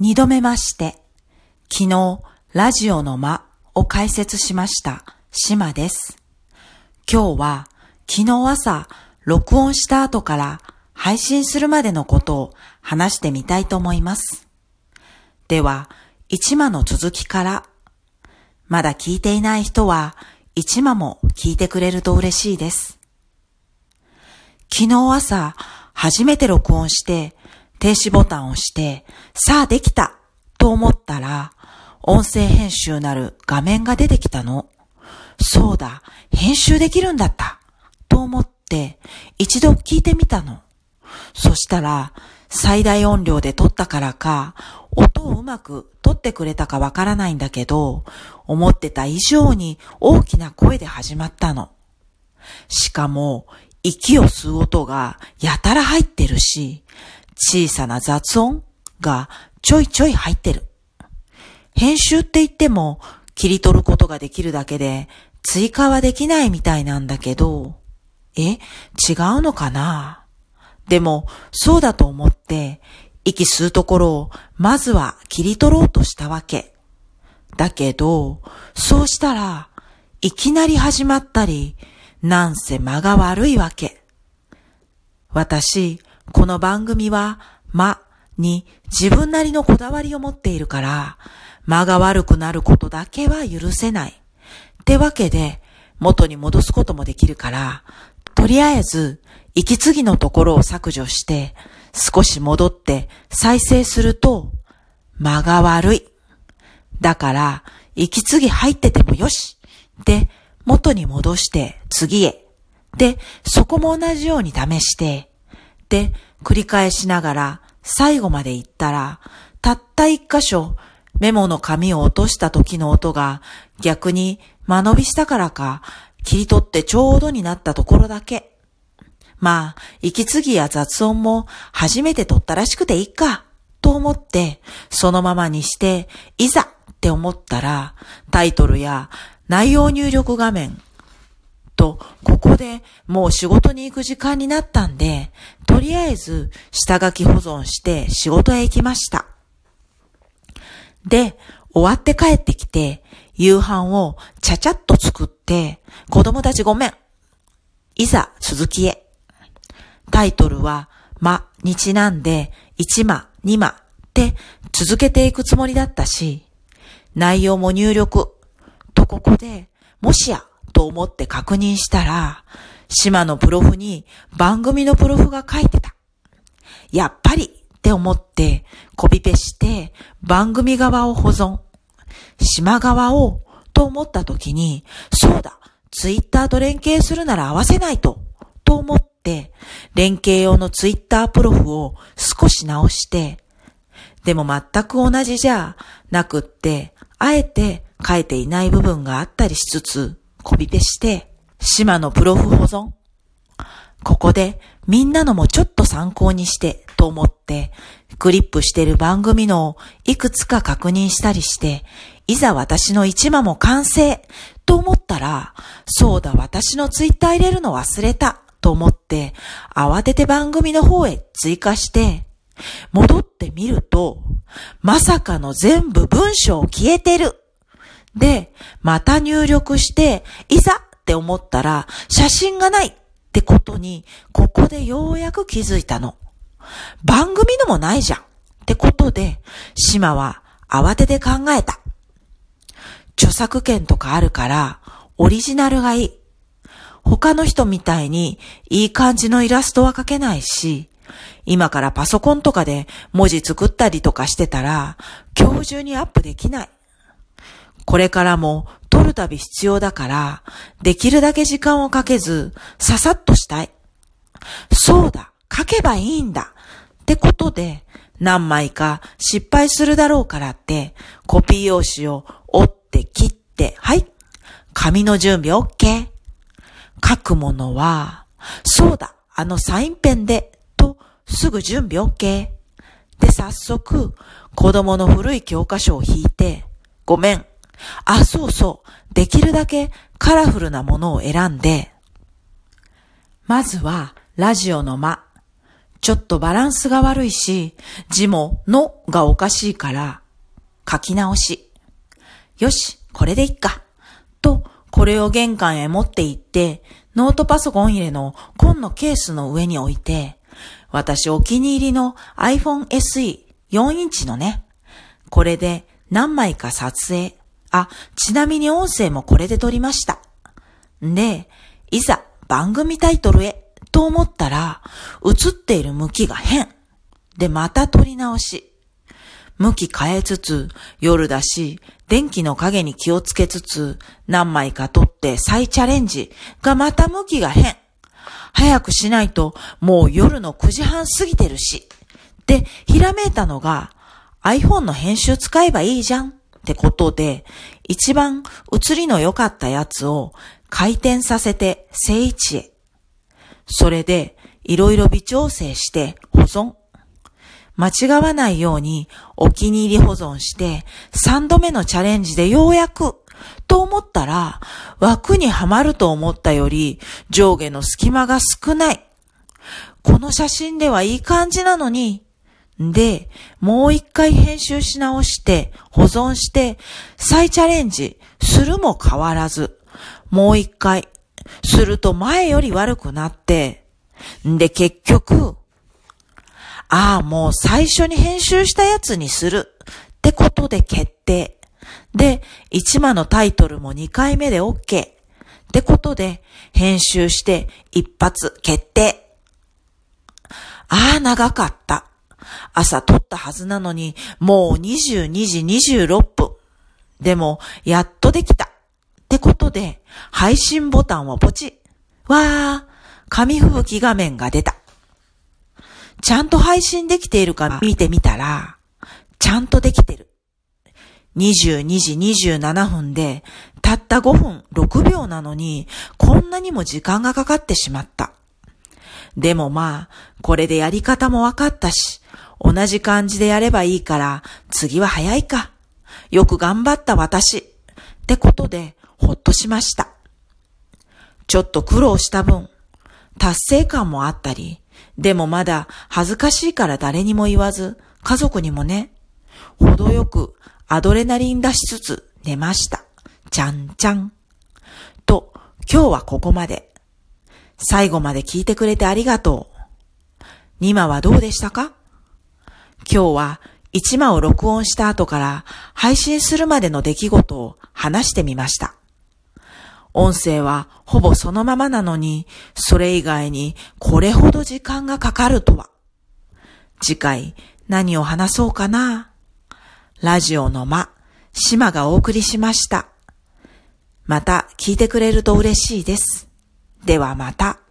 二度目まして、昨日、ラジオの間を解説しました、島です。今日は、昨日朝、録音した後から配信するまでのことを話してみたいと思います。では、一話の続きから、まだ聞いていない人は、一話も聞いてくれると嬉しいです。昨日朝、初めて録音して、停止ボタンを押して、さあできたと思ったら、音声編集なる画面が出てきたの。そうだ、編集できるんだった。と思って、一度聞いてみたの。そしたら、最大音量で撮ったからか、音をうまく撮ってくれたかわからないんだけど、思ってた以上に大きな声で始まったの。しかも、息を吸う音がやたら入ってるし、小さな雑音がちょいちょい入ってる。編集って言っても切り取ることができるだけで追加はできないみたいなんだけど、え、違うのかな？でも、そうだと思って、息吸うところをまずは切り取ろうとしたわけ。だけど、そうしたら、いきなり始まったり、なんせ間が悪いわけ。私、この番組は、間に自分なりのこだわりを持っているから、間が悪くなることだけは許せない。ってわけで、元に戻すこともできるから、とりあえず、息継ぎのところを削除して、少し戻って再生すると、間が悪い。だから、息継ぎ入っててもよし。で、元に戻して次へ。で、そこも同じように試して、で、繰り返しながら最後まで行ったら、たった一箇所メモの紙を落とした時の音が逆に間延びしたからか切り取ってちょうどになったところだけ。まあ、息継ぎや雑音も初めて撮ったらしくていいか、と思って、そのままにして、いざって思ったら、タイトルや内容入力画面と、ここでもう仕事に行く時間になったんで、とりあえず下書き保存して仕事へ行きました。で、終わって帰ってきて、夕飯をちゃちゃっと作って、子供たちごめん。いざ続きへ。タイトルは、ま、にちなんで、1ま、2まって続けていくつもりだったし、内容も入力。とここで、もしや、と思って確認したら、島のプロフに番組のプロフが書いてた。やっぱりって思ってコピペして番組側を保存。島側をと思った時に、そうだ、ツイッターと連携するなら合わせないと、と思って、連携用のツイッタープロフを少し直して、でも全く同じじゃなくって、あえて書いていない部分があったりしつつ、コピペして、島のプロフ保存。ここでみんなのもちょっと参考にしてと思って、クリップしてる番組のをいくつか確認したりして、いざ私の一話も完成と思ったら、そうだ私のツイッター入れるの忘れたと思って、慌てて番組の方へ追加して、戻ってみると、まさかの全部文章消えてる。で、また入力して、いざって思ったら、写真がないってことに、ここでようやく気づいたの。番組のもないじゃんってことで、島は慌てて考えた。著作権とかあるから、オリジナルがいい。他の人みたいにいい感じのイラストは描けないし、今からパソコンとかで文字作ったりとかしてたら、今日中にアップできない。これからも撮るたび必要だから、できるだけ時間をかけず、ささっとしたい。そうだ、書けばいいんだ。ってことで、何枚か失敗するだろうからって、コピー用紙を折って切って、はい。紙の準備 OK。書くものは、そうだ、あのサインペンで、と、すぐ準備 OK。で、早速、子供の古い教科書を引いて、ごめん。あ、そうそう。できるだけカラフルなものを選んで、まずは、ラジオの間。ちょっとバランスが悪いし、字ものがおかしいから、書き直し。よし、これでいっか。と、これを玄関へ持って行って、ノートパソコン入れの紺のケースの上に置いて、私お気に入りの iPhone SE 4インチのね、これで何枚か撮影。あ、ちなみに音声もこれで撮りました。で、いざ番組タイトルへと思ったら、映っている向きが変。で、また撮り直し。向き変えつつ、夜だし、電気の影に気をつけつつ、何枚か撮って再チャレンジがまた向きが変。早くしないともう夜の9時半過ぎてるし。で、ひらめいたのが iPhone の編集使えばいいじゃんってことで、一番映りの良かったやつを回転させて正位置へ。それで、いろいろ微調整して保存。間違わないようにお気に入り保存して3度目のチャレンジでようやくと思ったら枠にはまると思ったより上下の隙間が少ない。この写真ではいい感じなのに。で、もう一回編集し直して保存して再チャレンジするも変わらず。もう一回すると前より悪くなって、んで結局、ああ、もう最初に編集したやつにするってことで決定。で、一話のタイトルも2回目で OK。ってことで、編集して一発決定。ああ、長かった。朝撮ったはずなのに、もう22時26分。でも、やっとできた。ってことで、配信ボタンをポチ。わー、紙吹雪画面が出た。ちゃんと配信できているか見てみたら、ちゃんとできてる。22時27分で、たった5分6秒なのに、こんなにも時間がかかってしまった。でもまあ、これでやり方もわかったし、同じ感じでやればいいから、次は早いか。よく頑張った私。ってことで、ほっとしました。ちょっと苦労した分、達成感もあったり、でもまだ恥ずかしいから誰にも言わず、家族にもね、程よくアドレナリン出しつつ寝ました。ちゃんちゃん。と、今日はここまで。最後まで聞いてくれてありがとう。2話はどうでしたか？今日は1話を録音した後から配信するまでの出来事を話してみました。音声はほぼそのままなのに、それ以外にこれほど時間がかかるとは。次回何を話そうかな？ラジオの間、島がお送りしました。また聞いてくれると嬉しいです。ではまた。